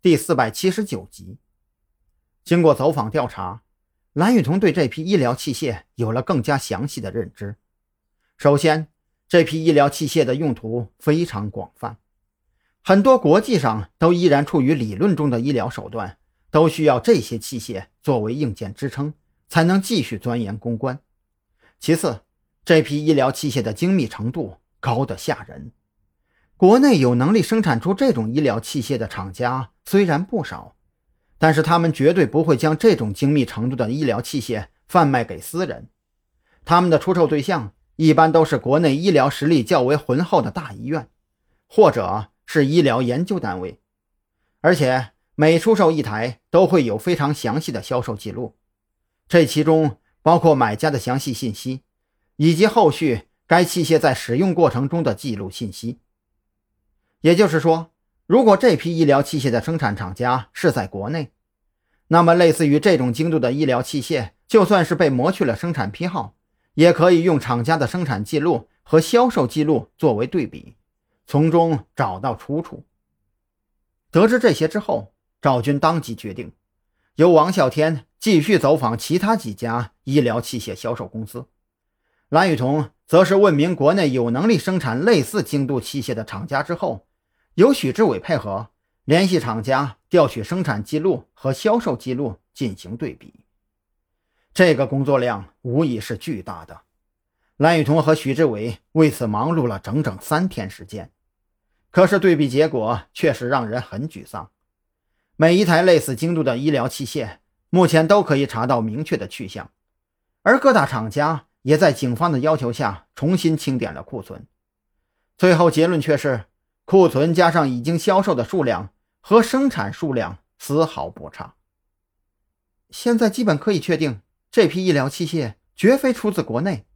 第四百七十九集。经过走访调查，蓝雨桐对这批医疗器械有了更加详细的认知。首先，这批医疗器械的用途非常广泛，很多国际上都依然处于理论中的医疗手段，都需要这些器械作为硬件支撑，才能继续钻研攻关。其次，这批医疗器械的精密程度高得吓人。国内有能力生产出这种医疗器械的厂家虽然不少，但是他们绝对不会将这种精密程度的医疗器械贩卖给私人。他们的出售对象一般都是国内医疗实力较为浑厚的大医院，或者是医疗研究单位，而且每出售一台都会有非常详细的销售记录，这其中包括买家的详细信息，以及后续该器械在使用过程中的记录信息。也就是说，如果这批医疗器械的生产厂家是在国内，那么类似于这种精度的医疗器械，就算是被磨去了生产批号，也可以用厂家的生产记录和销售记录作为对比，从中找到出处。得知这些之后，赵军当即决定，由王啸天继续走访其他几家医疗器械销售公司，蓝雨桐则是问明国内有能力生产类似精度器械的厂家之后。由许志伟配合联系厂家，调取生产记录和销售记录进行对比。这个工作量无疑是巨大的。蓝雨桐和许志伟为此忙碌了整整三天时间，可是对比结果却是让人很沮丧。每一台类似精度的医疗器械，目前都可以查到明确的去向，而各大厂家也在警方的要求下重新清点了库存，最后结论却是。库存加上已经销售的数量和生产数量丝毫不差。现在基本可以确定，这批医疗器械绝非出自国内。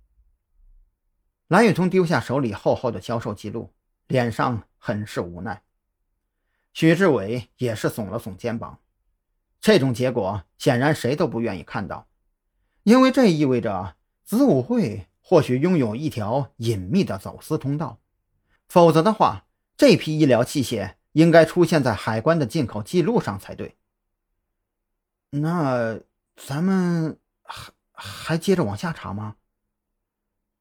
蓝雨桐丢下手里厚厚的销售记录，脸上很是无奈。许志伟也是耸了耸肩膀。这种结果显然谁都不愿意看到，因为这意味着子午会或许拥有一条隐秘的走私通道，否则的话。这批医疗器械应该出现在海关的进口记录上才对。那咱们还还接着往下查吗？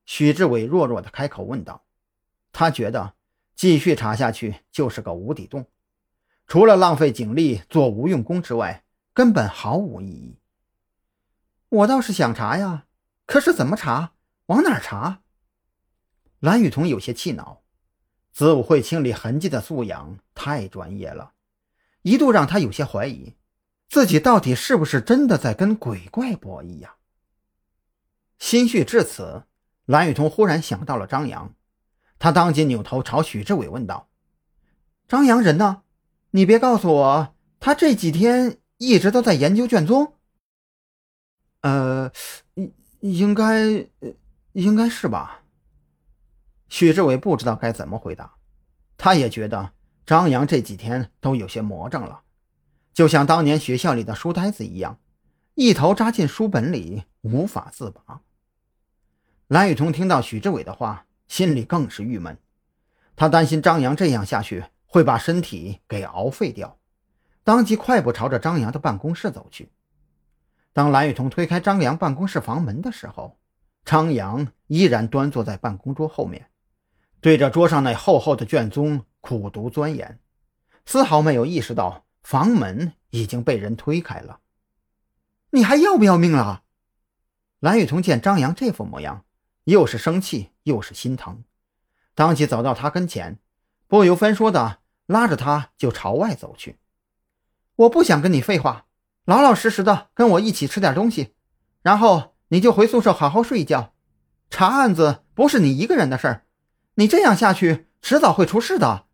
许志伟弱弱的开口问道。他觉得继续查下去就是个无底洞，除了浪费警力做无用功之外，根本毫无意义。我倒是想查呀，可是怎么查？往哪查？蓝雨桐有些气恼。子午会清理痕迹的素养太专业了，一度让他有些怀疑自己到底是不是真的在跟鬼怪博弈呀。心绪至此，蓝雨桐忽然想到了张扬，他当即扭头朝许志伟问道：“张扬人呢？你别告诉我他这几天一直都在研究卷宗。”“呃，应应该，应该是吧。”许志伟不知道该怎么回答，他也觉得张扬这几天都有些魔怔了，就像当年学校里的书呆子一样，一头扎进书本里无法自拔。蓝雨桐听到许志伟的话，心里更是郁闷，他担心张扬这样下去会把身体给熬废掉，当即快步朝着张扬的办公室走去。当蓝雨桐推开张扬办公室房门的时候，张扬依然端坐在办公桌后面。对着桌上那厚厚的卷宗苦读钻研，丝毫没有意识到房门已经被人推开了。你还要不要命了？蓝雨桐见张扬这副模样，又是生气又是心疼，当即走到他跟前，不由分说的拉着他就朝外走去。我不想跟你废话，老老实实的跟我一起吃点东西，然后你就回宿舍好好睡一觉。查案子不是你一个人的事儿。你这样下去，迟早会出事的。